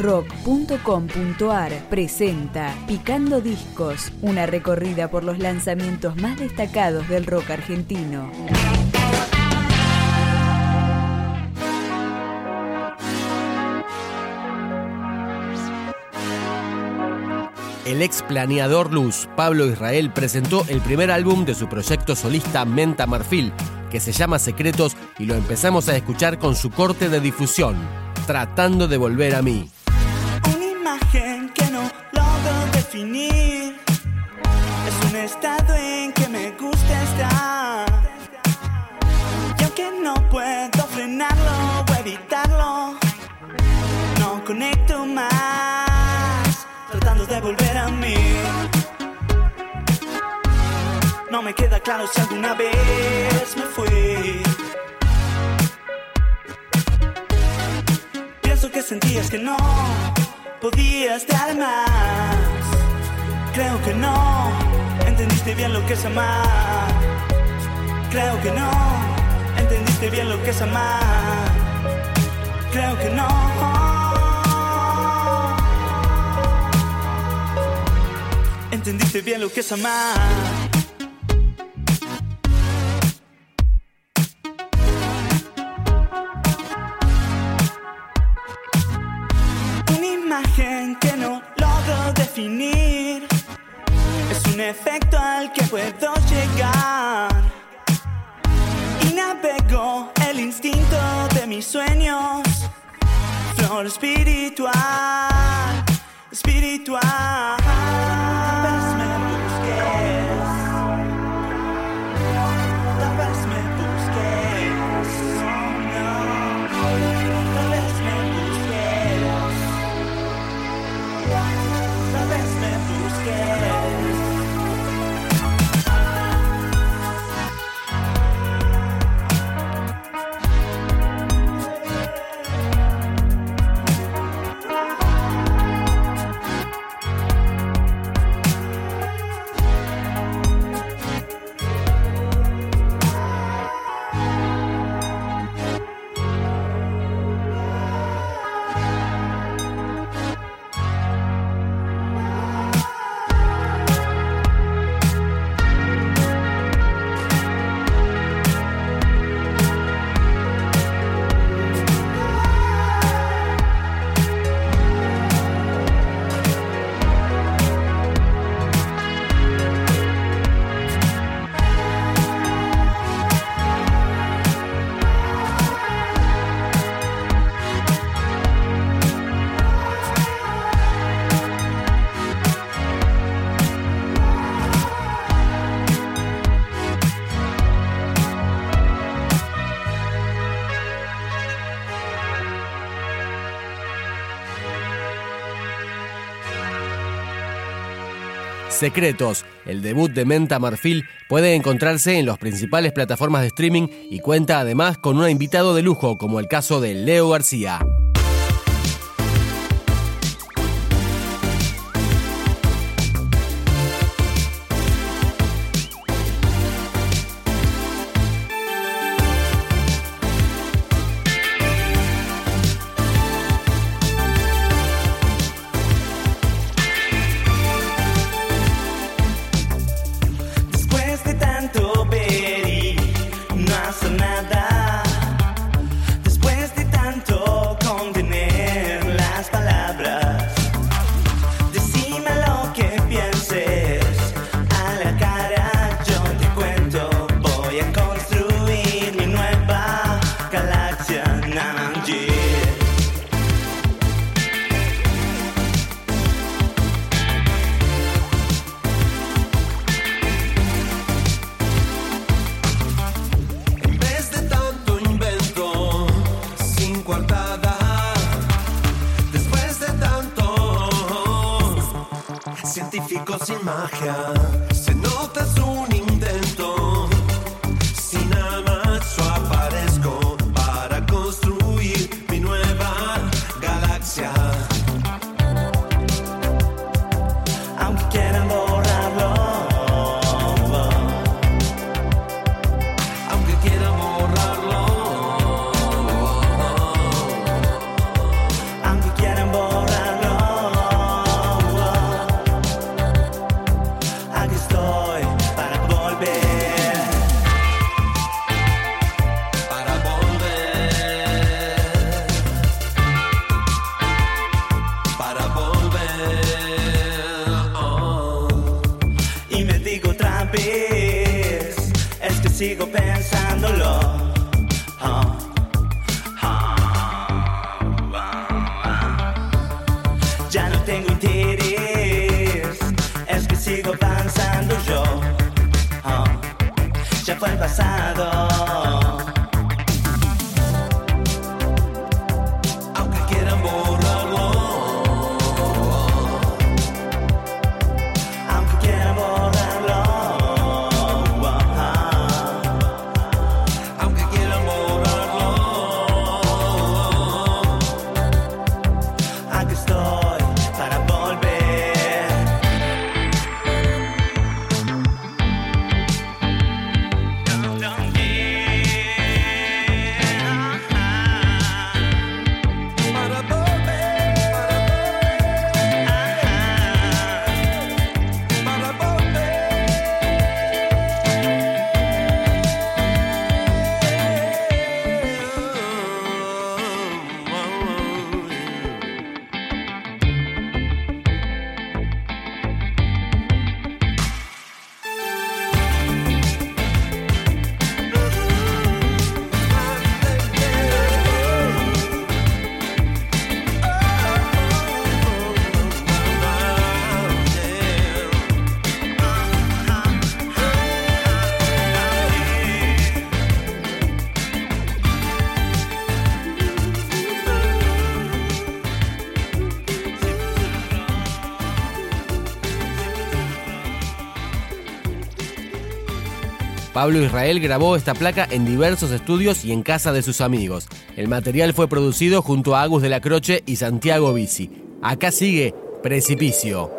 rock.com.ar presenta Picando Discos, una recorrida por los lanzamientos más destacados del rock argentino. El ex planeador luz Pablo Israel presentó el primer álbum de su proyecto solista Menta Marfil, que se llama Secretos y lo empezamos a escuchar con su corte de difusión, Tratando de volver a mí. Es un estado en que me gusta estar. Y aunque no puedo frenarlo o evitarlo, no conecto más. Tratando de volver a mí. No me queda claro si alguna vez me fui. Pienso que sentías que no podía estar más. Creo que no entendiste bien lo que es amar. Creo que no entendiste bien lo que es amar. Creo que no. Entendiste bien lo que es amar. Una imagen que no logro definir. Efecto al que puedo llegar. Y navego el instinto de mis sueños. Flor espiritual, espiritual. Secretos, el debut de Menta Marfil, puede encontrarse en las principales plataformas de streaming y cuenta además con un invitado de lujo como el caso de Leo García. così macchia sigo pensándolo. Pablo Israel grabó esta placa en diversos estudios y en casa de sus amigos. El material fue producido junto a Agus de la Croce y Santiago Bici. Acá sigue Precipicio.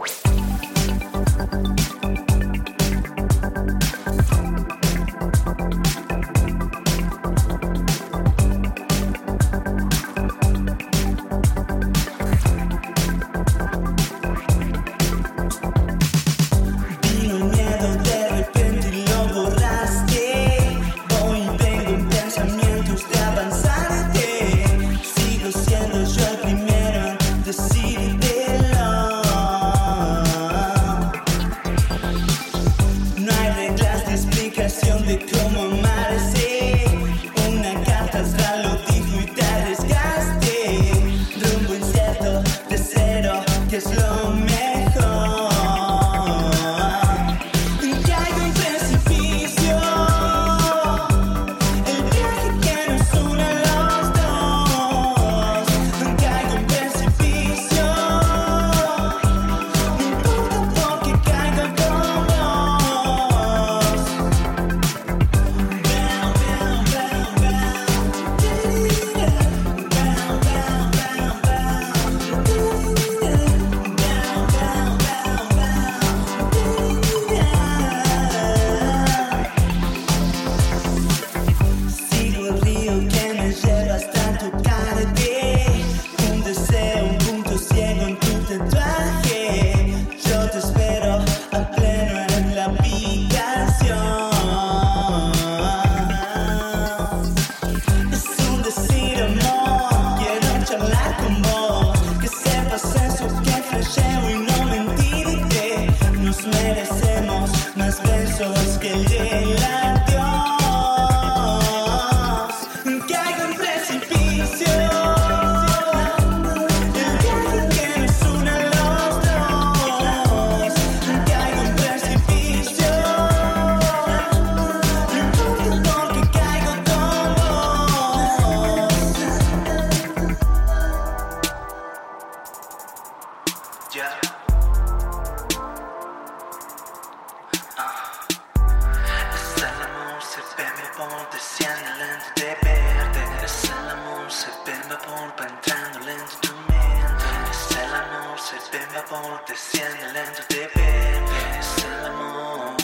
desciende lento, te ves el amor.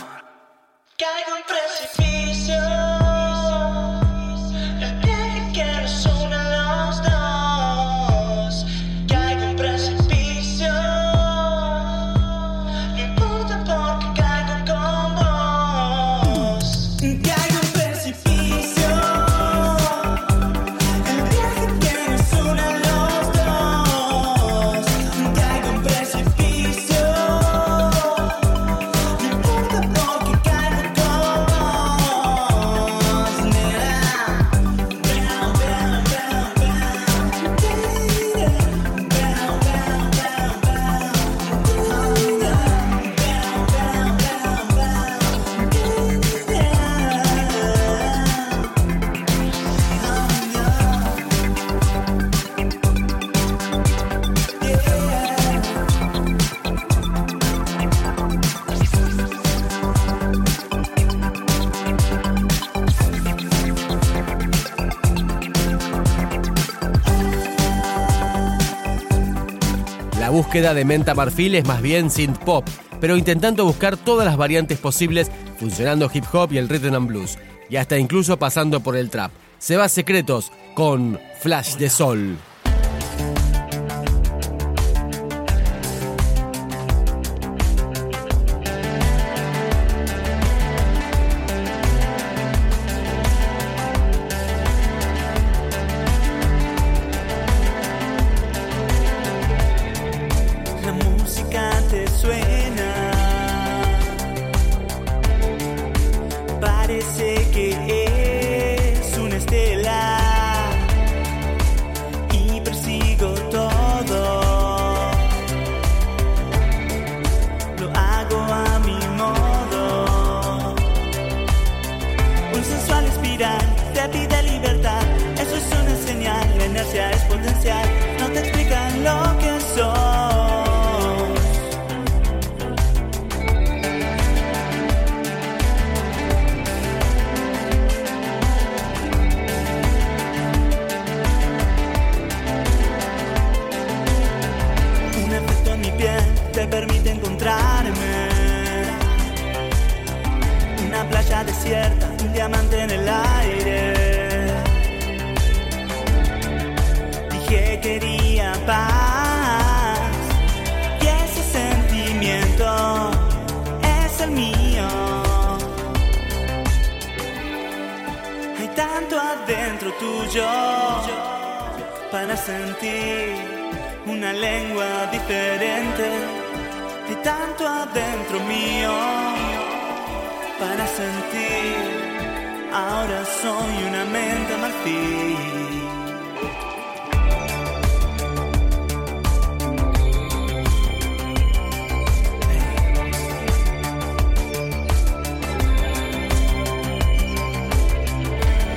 Caigo un precipicio. Búsqueda de Menta Marfil es más bien synth pop, pero intentando buscar todas las variantes posibles, funcionando hip hop y el rhythm and blues, y hasta incluso pasando por el trap. Se va secretos con Flash de Sol. Te permite encontrarme. Una playa desierta, un diamante en el aire. Dije quería paz y ese sentimiento es el mío. Hay tanto adentro tuyo para sentir una lengua diferente. Tanto adentro mío para sentir. Ahora soy una mente marfil.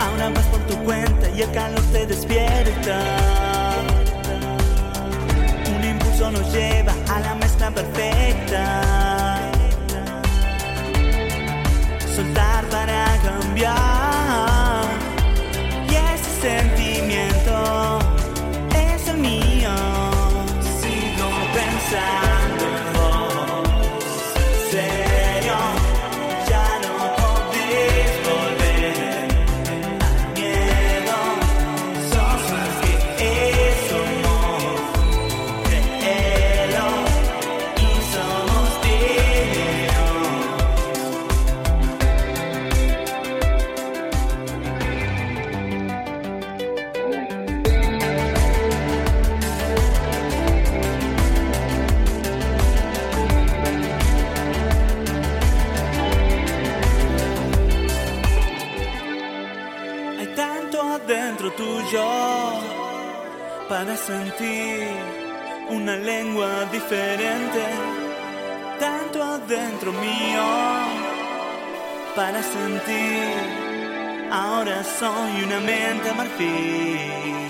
Ahora vas por tu cuenta y el calor te despierta. Para sentir una lengua diferente. Tanto adentro mío para sentir. Ahora soy una mente marfil.